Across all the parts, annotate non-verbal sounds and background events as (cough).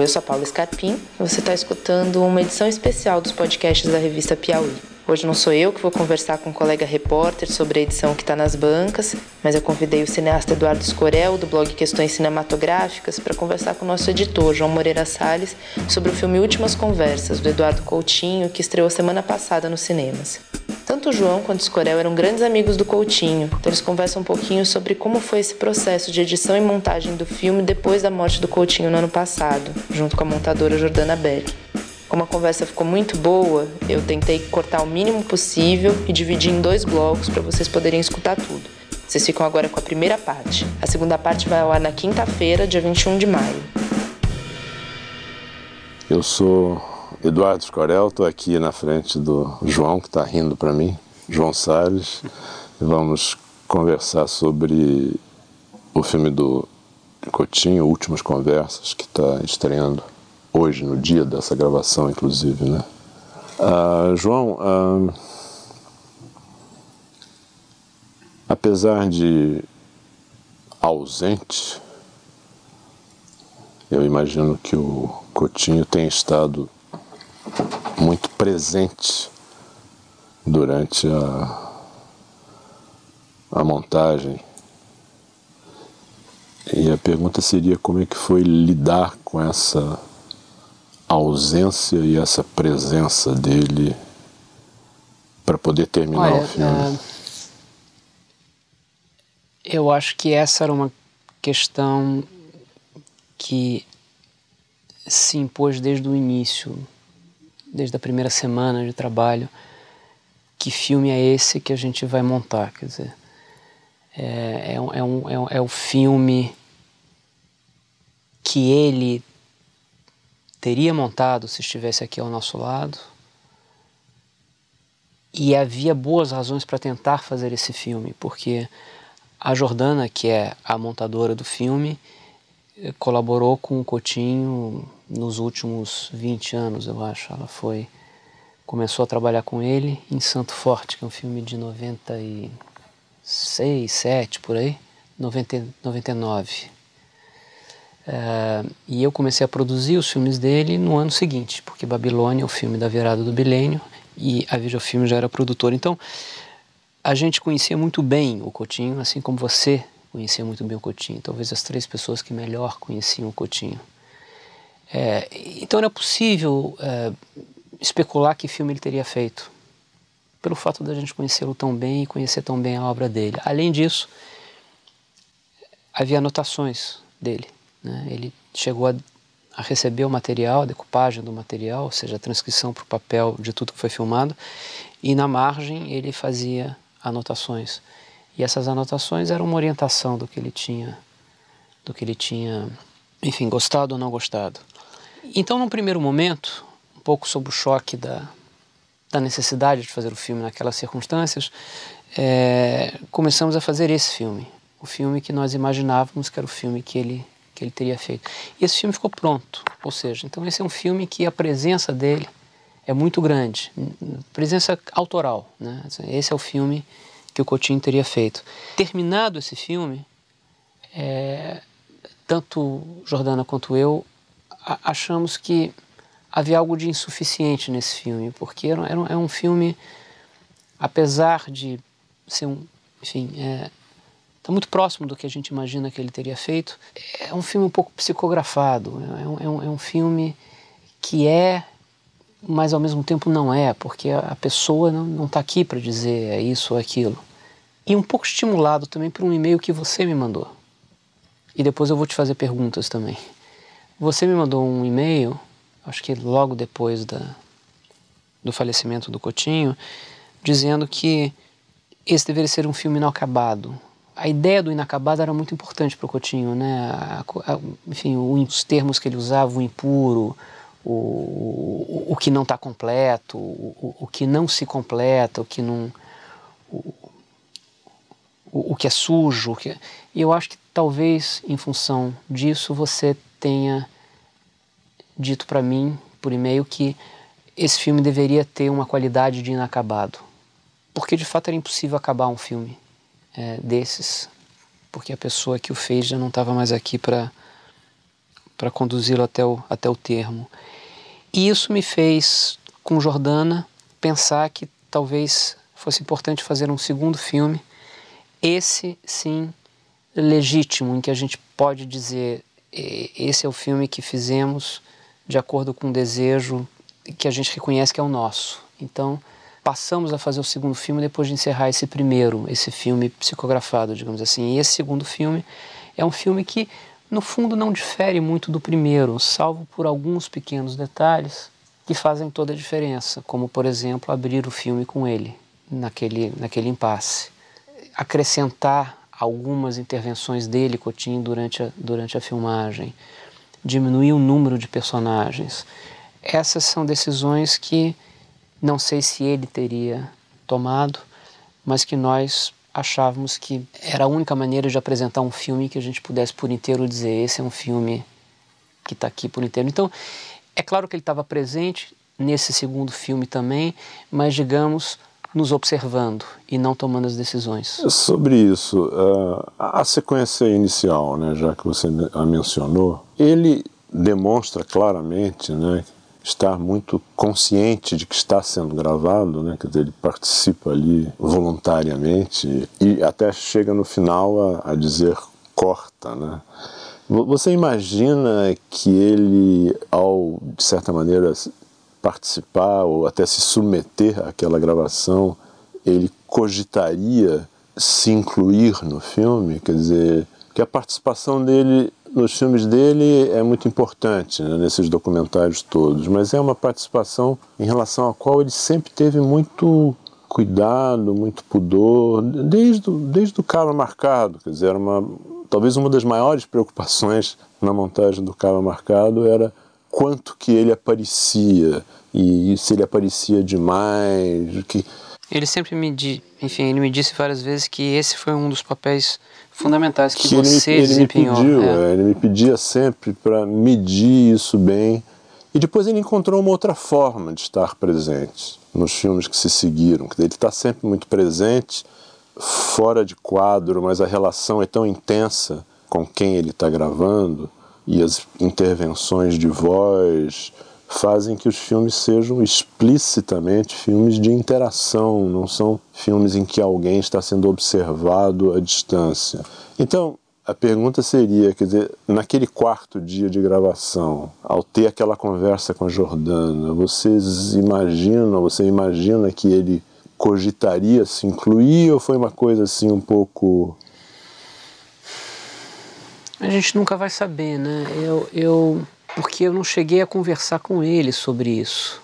Eu sou a Paula Scarpim e você está escutando uma edição especial dos podcasts da revista Piauí. Hoje não sou eu que vou conversar com um colega repórter sobre a edição que está nas bancas, mas eu convidei o cineasta Eduardo Escorel, do blog Questões Cinematográficas, para conversar com o nosso editor, João Moreira Salles, sobre o filme Últimas Conversas, do Eduardo Coutinho, que estreou semana passada nos cinemas. Tanto o João quanto o Escorel eram grandes amigos do Coutinho, então eles conversam um pouquinho sobre como foi esse processo de edição e montagem do filme depois da morte do Coutinho no ano passado, junto com a montadora Jordana Beck. Como a conversa ficou muito boa, eu tentei cortar o mínimo possível e dividir em dois blocos para vocês poderem escutar tudo. Vocês ficam agora com a primeira parte. A segunda parte vai ao ar na quinta-feira, dia 21 de maio. Eu sou Eduardo Escorel, estou aqui na frente do João, que está rindo para mim, João Salles. Vamos conversar sobre o filme do Coutinho, Últimas Conversas, que está estreando hoje, no dia dessa gravação, inclusive, né? Ah, João, ah, apesar de ausente, eu imagino que o Coutinho tenha estado muito presente durante a, a montagem. E a pergunta seria como é que foi lidar com essa ausência e essa presença dele para poder terminar Olha, o filme? Uh, eu acho que essa era uma questão que se impôs desde o início, desde a primeira semana de trabalho. Que filme é esse que a gente vai montar? Quer dizer, é, é, um, é, um, é, um, é o filme que ele teria montado se estivesse aqui ao nosso lado. E havia boas razões para tentar fazer esse filme, porque a Jordana, que é a montadora do filme, eh, colaborou com o Coutinho nos últimos 20 anos, eu acho. Ela foi começou a trabalhar com ele em Santo Forte, que é um filme de 96, 7 por aí, 90, 99. Uh, e eu comecei a produzir os filmes dele no ano seguinte, porque Babilônia é o filme da virada do bilênio e a Videofilme já era produtora. Então, a gente conhecia muito bem o Coutinho, assim como você conhecia muito bem o Coutinho. Talvez as três pessoas que melhor conheciam o Coutinho. É, então, era possível é, especular que filme ele teria feito, pelo fato da gente conhecê-lo tão bem e conhecer tão bem a obra dele. Além disso, havia anotações dele né? Ele chegou a, a, receber o material, a decupagem do material, ou seja, a transcrição para o papel de tudo que foi filmado, e na margem ele fazia anotações. E essas anotações eram uma orientação do que ele tinha, do que ele tinha, enfim, gostado ou não gostado. Então, num primeiro momento, um pouco sob o choque da, da necessidade de fazer o filme naquelas circunstâncias, é, começamos a fazer esse filme, o filme que nós imaginávamos que era o filme que ele que ele teria feito. E esse filme ficou pronto, ou seja, então esse é um filme que a presença dele é muito grande, presença autoral, né? Esse é o filme que o Coutinho teria feito. Terminado esse filme, é, tanto Jordana quanto eu achamos que havia algo de insuficiente nesse filme, porque é um filme, apesar de ser um, enfim, é, está muito próximo do que a gente imagina que ele teria feito. É um filme um pouco psicografado, é um, é um, é um filme que é, mas ao mesmo tempo não é, porque a pessoa não está aqui para dizer é isso ou aquilo. E um pouco estimulado também por um e-mail que você me mandou. E depois eu vou te fazer perguntas também. Você me mandou um e-mail, acho que logo depois da, do falecimento do Cotinho, dizendo que esse deveria ser um filme inacabado, a ideia do inacabado era muito importante para o Coutinho, né? A, a, enfim, os termos que ele usava, o impuro, o, o, o que não está completo, o, o, que não se completa, o que não, o, o, que é sujo, que, e eu acho que talvez em função disso você tenha dito para mim por e-mail que esse filme deveria ter uma qualidade de inacabado, porque de fato era impossível acabar um filme é, desses, porque a pessoa que o fez já não estava mais aqui para para conduzi-lo até o, até o termo. E isso me fez, com Jordana, pensar que talvez fosse importante fazer um segundo filme, esse sim legítimo, em que a gente pode dizer esse é o filme que fizemos de acordo com um desejo que a gente reconhece que é o nosso. Então, passamos a fazer o segundo filme depois de encerrar esse primeiro, esse filme psicografado, digamos assim. E esse segundo filme é um filme que, no fundo, não difere muito do primeiro, salvo por alguns pequenos detalhes que fazem toda a diferença, como, por exemplo, abrir o filme com ele, naquele, naquele impasse. Acrescentar algumas intervenções dele, Coutinho, durante a, durante a filmagem, diminuir o número de personagens. Essas são decisões que não sei se ele teria tomado, mas que nós achávamos que era a única maneira de apresentar um filme que a gente pudesse por inteiro dizer esse é um filme que está aqui por inteiro. Então, é claro que ele estava presente nesse segundo filme também, mas digamos nos observando e não tomando as decisões. Sobre isso, uh, a sequência inicial, né, já que você a mencionou, ele demonstra claramente, né, estar muito consciente de que está sendo gravado, né, quer dizer, ele participa ali voluntariamente e até chega no final a, a dizer corta, né. Você imagina que ele, ao de certa maneira participar ou até se submeter àquela gravação, ele cogitaria se incluir no filme? Quer dizer, que a participação dele nos filmes dele é muito importante né, nesses documentários todos, mas é uma participação em relação à qual ele sempre teve muito cuidado, muito pudor, desde, desde o Cara Marcado, quer dizer, uma, talvez uma das maiores preocupações na montagem do Cara Marcado era quanto que ele aparecia e se ele aparecia demais, que ele sempre me di, enfim, ele me disse várias vezes que esse foi um dos papéis fundamentais que, que você ele, ele desempenhou. Me pediu, é. É, ele me pedia sempre para medir isso bem. E depois ele encontrou uma outra forma de estar presente nos filmes que se seguiram. Ele está sempre muito presente, fora de quadro, mas a relação é tão intensa com quem ele está gravando e as intervenções de voz fazem que os filmes sejam explicitamente filmes de interação, não são filmes em que alguém está sendo observado à distância. Então, a pergunta seria, quer dizer, naquele quarto dia de gravação, ao ter aquela conversa com a Jordana, vocês imaginam, você imagina que ele cogitaria se incluir ou foi uma coisa assim um pouco a gente nunca vai saber, né? Eu, eu, porque eu não cheguei a conversar com ele sobre isso,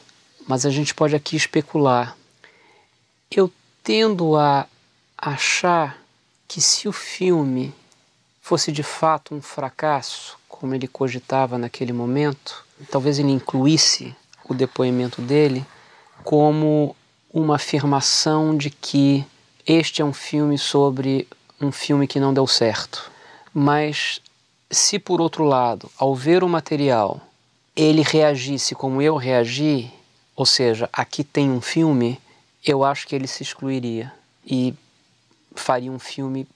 mas a gente pode aqui especular. Eu tendo a achar que se o filme fosse de fato um fracasso, como ele cogitava naquele momento, talvez ele incluísse o depoimento dele como uma afirmação de que este é um filme sobre um filme que não deu certo. Mas se por outro lado, ao ver o material, ele reagisse como eu reagi, ou seja, aqui tem um filme, eu acho que ele se excluiria e faria um filme,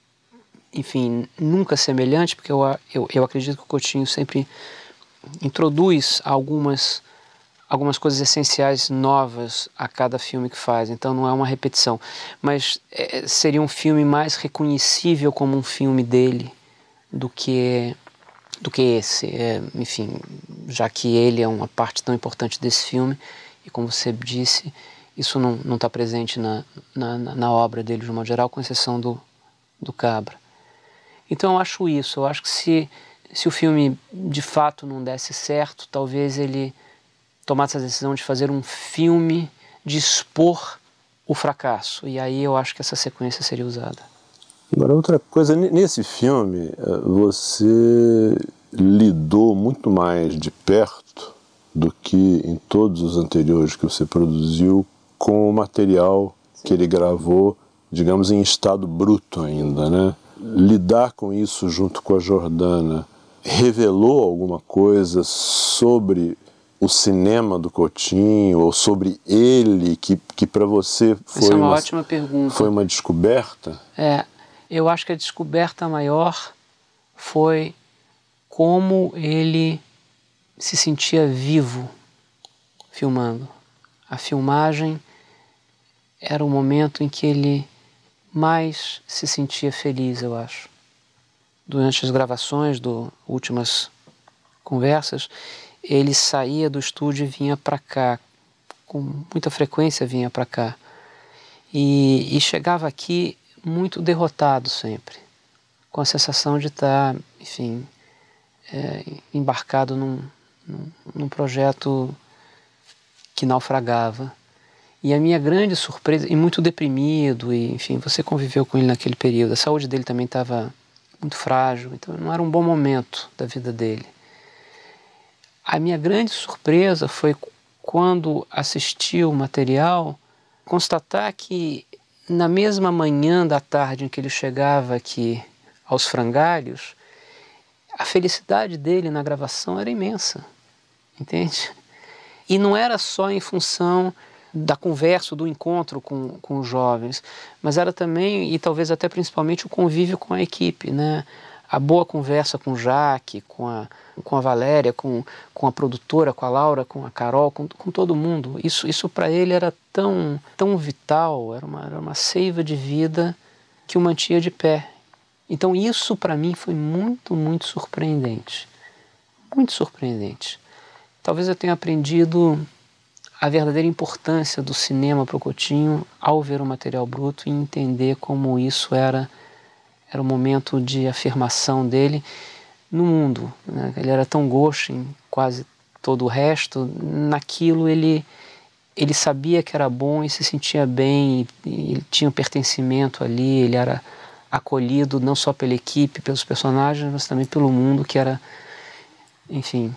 enfim, nunca semelhante, porque eu, eu, eu acredito que o Coutinho sempre introduz algumas algumas coisas essenciais novas a cada filme que faz, então não é uma repetição, mas é, seria um filme mais reconhecível como um filme dele do que do que esse, é, enfim, já que ele é uma parte tão importante desse filme e como você disse, isso não está presente na, na, na, obra dele de modo geral, com exceção do, do Cabra. Então eu acho isso, eu acho que se, se o filme de fato não desse certo, talvez ele tomasse a decisão de fazer um filme de expor o fracasso, e aí eu acho que essa sequência seria usada. Agora, outra coisa, nesse filme, eh, você lidou muito mais de perto do que em todos os anteriores que você produziu com o material que ele gravou, digamos, em estado bruto ainda, né? Lidar com isso junto com a Jordana revelou alguma coisa sobre o cinema do Coutinho ou sobre ele que, que para você foi Essa é uma, uma ótima pergunta. Foi uma descoberta? É, eu acho que a descoberta maior foi como ele se sentia vivo filmando. A filmagem era o momento em que ele mais se sentia feliz, eu acho. Durante as gravações do últimas conversas, ele saía do estúdio e vinha para cá, com muita frequência vinha para cá. E, e, chegava aqui muito derrotado sempre, com a sensação de estar, enfim, é, embarcado num, num, num projeto que naufragava. E a minha grande surpresa, e muito deprimido, e enfim, você conviveu com ele naquele período, a saúde dele também estava muito frágil, então não era um bom momento da vida dele. A minha grande surpresa foi quando assisti o material constatar que na mesma manhã da tarde em que ele chegava aqui aos frangalhos, a felicidade dele na gravação era imensa, entende? E não era só em função da conversa, do encontro com, com os jovens, mas era também, e talvez até principalmente, o convívio com a equipe, né? A boa conversa com o Jaque, com a, com a Valéria, com, com a produtora, com a Laura, com a Carol, com, com todo mundo. Isso, isso para ele era tão, tão vital, era uma, era uma seiva de vida que o mantinha de pé. Então isso para mim foi muito, muito surpreendente. Muito surpreendente. Talvez eu tenha aprendido a verdadeira importância do cinema para o Coutinho ao ver o material bruto e entender como isso era era um momento de afirmação dele no mundo. Né? Ele era tão gosto em quase todo o resto, naquilo ele ele sabia que era bom e se sentia bem, e, tinha um pertencimento ali, ele era acolhido não só pela equipe, pelos personagens, mas também pelo mundo que era, enfim,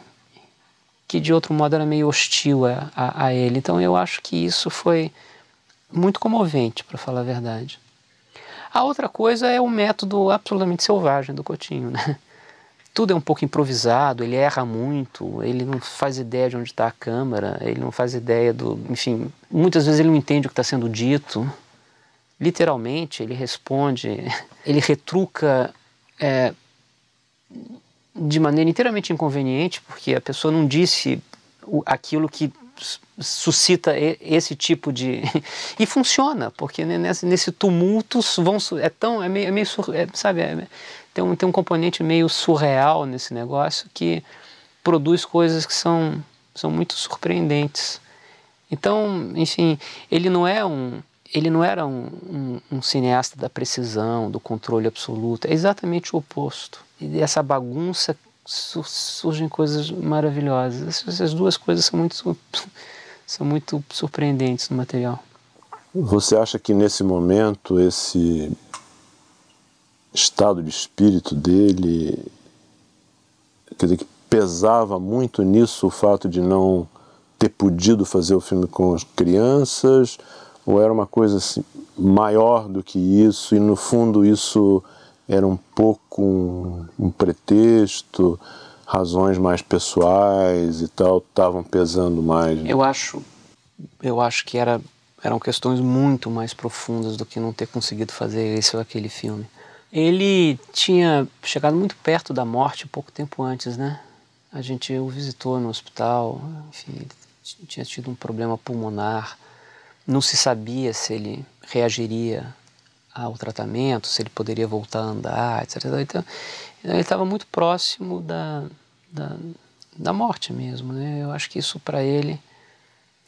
que de outro modo era meio hostil a, a, a ele. Então eu acho que isso foi muito comovente, para falar a verdade. A outra coisa é o método absolutamente selvagem do Coutinho, né? Tudo é um pouco improvisado, ele erra muito, ele não faz ideia de onde está a câmera, ele não faz ideia do. Enfim, muitas vezes ele não entende o que está sendo dito. Literalmente, ele responde, (laughs) ele retruca é, de maneira inteiramente inconveniente, porque a pessoa não disse aquilo que suscita esse tipo de (laughs) e funciona porque nesse, tumulto vão é tão é meio, é meio é, sabe é, tem um tem um componente meio surreal nesse negócio que produz coisas que são são muito surpreendentes. Então enfim ele não é um ele não era um, um, um cineasta da precisão do controle absoluto é exatamente o oposto e dessa bagunça surgem coisas maravilhosas. Essas duas coisas são muito, (laughs) são muito surpreendentes no material. Você acha que nesse momento esse estado de espírito dele, quer dizer, que pesava muito nisso o fato de não ter podido fazer o filme com as crianças, ou era uma coisa assim, maior do que isso e no fundo isso era um pouco um, um pretexto, razões mais pessoais e tal estavam pesando mais. Né? Eu acho, eu acho que era, eram questões muito mais profundas do que não ter conseguido fazer esse ou aquele filme. Ele tinha chegado muito perto da morte pouco tempo antes, né? A gente o visitou no hospital, enfim, ele tinha tido um problema pulmonar, não se sabia se ele reagiria ao tratamento, se ele poderia voltar a andar, etc. Então, ele estava muito próximo da, da, da, morte mesmo. Né? Eu acho que isso para ele,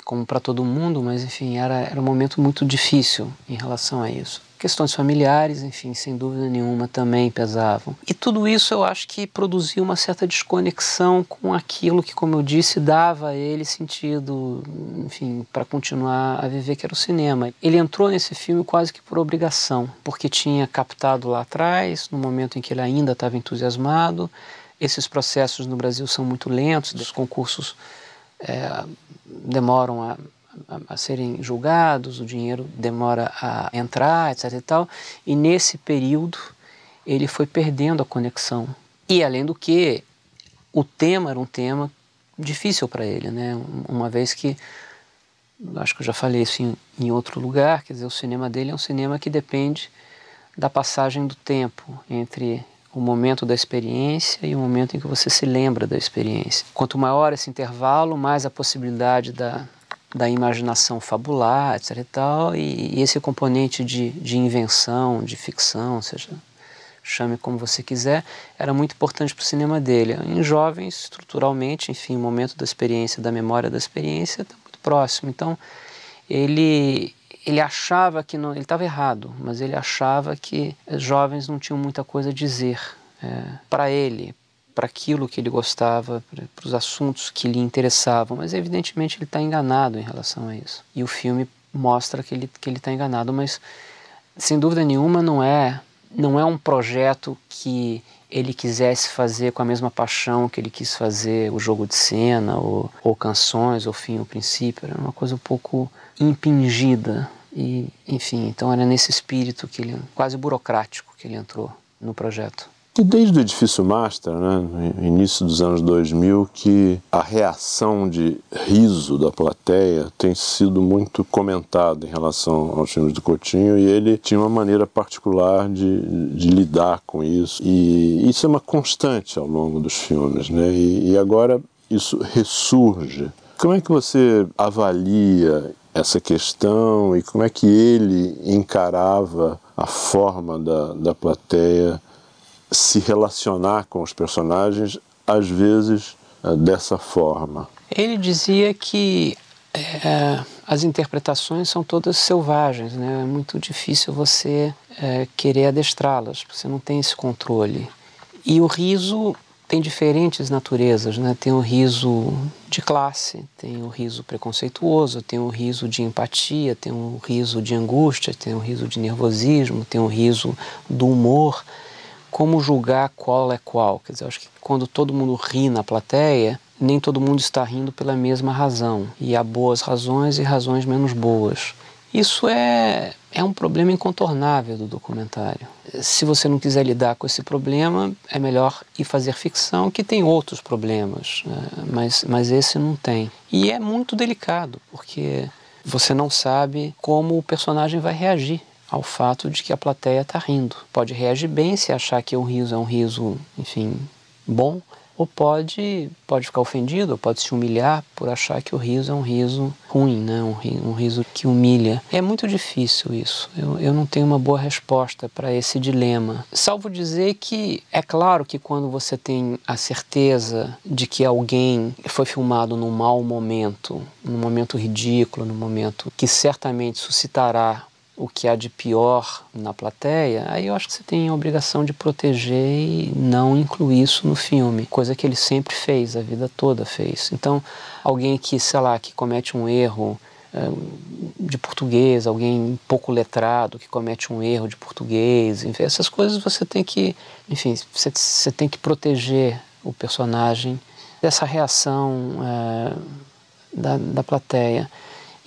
como para todo mundo, mas enfim, era, era um momento muito difícil em relação a isso. Questões familiares, enfim, sem dúvida nenhuma também pesavam. E tudo isso eu acho que produziu uma certa desconexão com aquilo que, como eu disse, dava a ele sentido, enfim, para continuar a viver, que era o cinema. Ele entrou nesse filme quase que por obrigação, porque tinha captado lá atrás, no momento em que ele ainda estava entusiasmado. Esses processos no Brasil são muito lentos, os concursos é, demoram a a, a, serem julgados, o dinheiro demora a entrar, etc e tal. E nesse período ele foi perdendo a conexão. E além do que, o tema era um tema difícil para ele, né? Uma vez que acho que eu já falei isso em, em outro lugar, quer dizer, o cinema dele é um cinema que depende da passagem do tempo entre o momento da experiência e o momento em que você se lembra da experiência. Quanto maior esse intervalo, mais a possibilidade da, da imaginação fabular, etc. e tal, e, e esse componente de, de invenção, de ficção, seja chame como você quiser, era muito importante para o cinema dele. Em jovens, estruturalmente, enfim, o momento da experiência, da memória da experiência está muito próximo. Então, ele ele achava que não, ele estava errado, mas ele achava que jovens não tinham muita coisa a dizer é, para ele, para aquilo que ele gostava, para os assuntos que lhe interessavam. Mas evidentemente ele está enganado em relação a isso. E o filme mostra que ele que ele está enganado, mas sem dúvida nenhuma não é não é um projeto que ele quisesse fazer com a mesma paixão que ele quis fazer o jogo de cena, ou, ou canções, ou fim, o princípio. Era uma coisa um pouco impingida. E, enfim, então era nesse espírito que ele, quase burocrático, que ele entrou no projeto. E desde o edifício Master, né, no início dos anos 2000, que a reação de riso da plateia tem sido muito comentada em relação aos filmes do Coutinho e ele tinha uma maneira particular de, de lidar com isso. E isso é uma constante ao longo dos filmes, né? E, e agora isso ressurge. Como é que você avalia essa questão e como é que ele encarava a forma da, da plateia se relacionar com os personagens, às vezes eh, dessa forma. Ele dizia que é, as interpretações são todas selvagens, né? é muito difícil você é, querer adestrá-las, você não tem esse controle. E o riso tem diferentes naturezas, né? Tem o riso de classe, tem o riso preconceituoso, tem o riso de empatia, tem o riso de angústia, tem o riso de nervosismo, tem o riso do humor como julgar qual é qual? Quer dizer, acho que quando todo mundo ri na plateia, nem todo mundo está rindo pela mesma razão. E há boas razões e razões menos boas. Isso é, é um problema incontornável do documentário. Se você não quiser lidar com esse problema, é melhor ir fazer ficção, que tem outros problemas, né? mas, mas esse não tem. E é muito delicado, porque você não sabe como o personagem vai reagir ao fato de que a plateia está rindo. Pode reagir bem se achar que o riso é um riso, enfim, bom, ou pode, pode ficar ofendido, ou pode se humilhar por achar que o riso é um riso ruim, né? um, riso, um riso que humilha. É muito difícil isso. Eu, eu não tenho uma boa resposta para esse dilema. Salvo dizer que é claro que quando você tem a certeza de que alguém foi filmado num mau momento, num momento ridículo, num momento que certamente suscitará o que há de pior na plateia, aí eu acho que você tem a obrigação de proteger e não incluir isso no filme, coisa que ele sempre fez, a vida toda fez. Então, alguém que, sei lá, que comete um erro eh, de português, alguém pouco letrado que comete um erro de português, enfim, essas coisas você tem que, enfim, você, você tem que proteger o personagem dessa reação é, da, da plateia.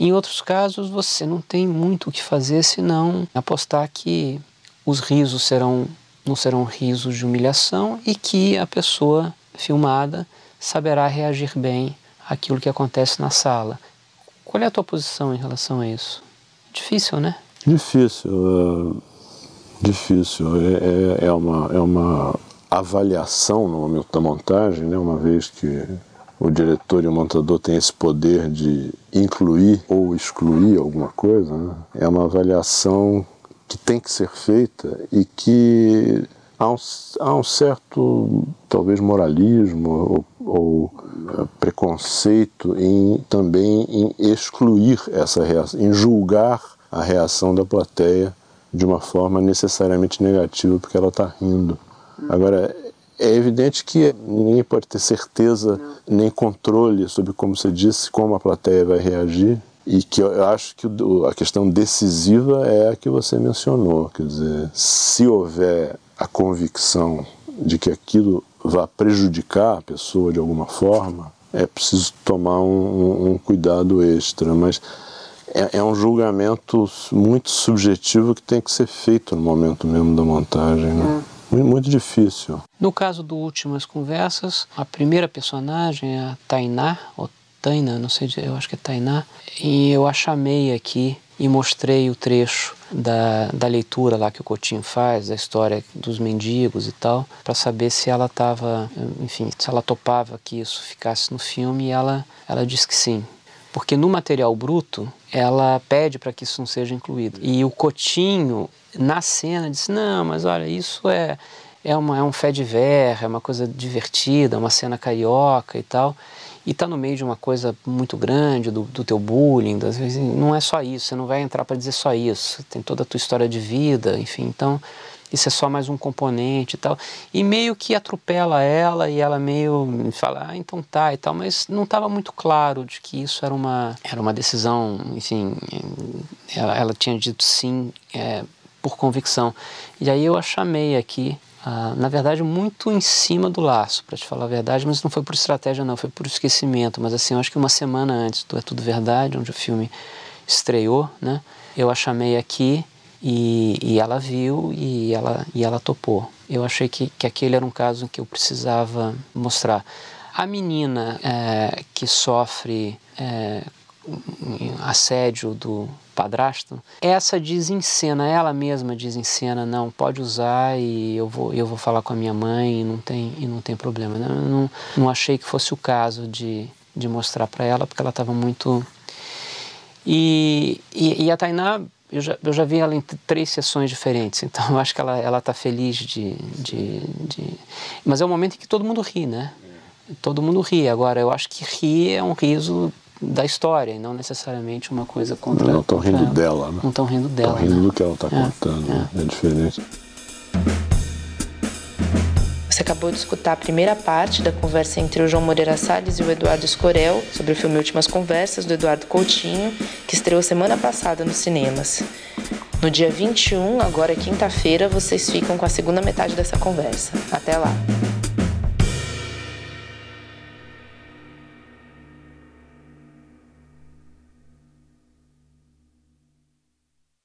Em outros casos, você não tem muito o que fazer senão apostar que os risos serão não serão risos de humilhação e que a pessoa filmada saberá reagir bem àquilo que acontece na sala. Qual é a tua posição em relação a isso? Difícil, né? Difícil, uh, difícil. É, é, é, uma, é uma avaliação no momento da montagem, né? uma vez que o diretor e o montador têm esse poder de incluir ou excluir alguma coisa, né? é uma avaliação que tem que ser feita e que há um, há um certo, talvez, moralismo ou, ou uh, preconceito em também em excluir essa reação, em julgar a reação da plateia de uma forma necessariamente negativa porque ela está rindo. Agora, é evidente que ninguém pode ter certeza nem controle sobre, como você disse, como a plateia vai reagir. E que eu acho que a questão decisiva é a que você mencionou. Quer dizer, se houver a convicção de que aquilo vai prejudicar a pessoa de alguma forma, é preciso tomar um, um cuidado extra. Mas é, é, um julgamento muito subjetivo que tem que ser feito no momento mesmo da montagem. Né? É. Muito difícil. No caso do Últimas Conversas, a primeira personagem é a Tainá, ou Taina, não sei, eu acho que é Tainá, e eu a chamei aqui e mostrei o trecho da, da leitura lá que o Coutinho faz, da história dos mendigos e tal, para saber se ela estava, enfim, se ela topava que isso ficasse no filme e ela, ela disse que sim. Porque no material bruto, ela pede para que isso não seja incluído. E o Coutinho, na cena, disse: Não, mas olha, isso é, é, uma, é um fé de ver, é uma coisa divertida, uma cena carioca e tal e está no meio de uma coisa muito grande, do, do teu bullying, das vezes, não é só isso, você não vai entrar para dizer só isso, tem toda a tua história de vida, enfim, então isso é só mais um componente e tal. E meio que atropela ela e ela meio fala, ah, então tá e tal, mas não estava muito claro de que isso era uma, era uma decisão, enfim, ela, ela tinha dito sim é, por convicção. E aí eu a chamei aqui ah, na verdade, muito em cima do laço, para te falar a verdade, mas não foi por estratégia, não, foi por esquecimento. Mas assim, eu acho que uma semana antes do É Tudo Verdade, onde o filme estreou, né, eu a chamei aqui e, e ela viu e ela, e ela topou. Eu achei que, que aquele era um caso que eu precisava mostrar. A menina é, que sofre é, assédio do padrasto, essa diz em cena, ela mesma diz em cena, não, pode usar e eu vou, eu vou falar com a minha mãe e não tem, e não tem problema. Eu não, não achei que fosse o caso de, de mostrar para ela, porque ela estava muito... E, e, e, a Tainá, eu já, eu já vi ela em três sessões diferentes, (laughs) então eu acho que ela ela está feliz de, de, de... Mas é um momento em que todo mundo ri, né? Todo mundo ri. Agora, eu acho que rir é um riso da história e não necessariamente uma coisa contra. Não estão rindo ela. dela, né? Não estão rindo dela. Estão rindo né? do que ela está é, contando. É. é diferente. Acabou de escutar a primeira parte da conversa entre o João Moreira Salles e o Eduardo Escorel sobre o filme Últimas Conversas, do Eduardo Coutinho, que estreou semana passada nos cinemas. No dia 21, agora quinta-feira, vocês ficam com a segunda metade dessa conversa. Até lá!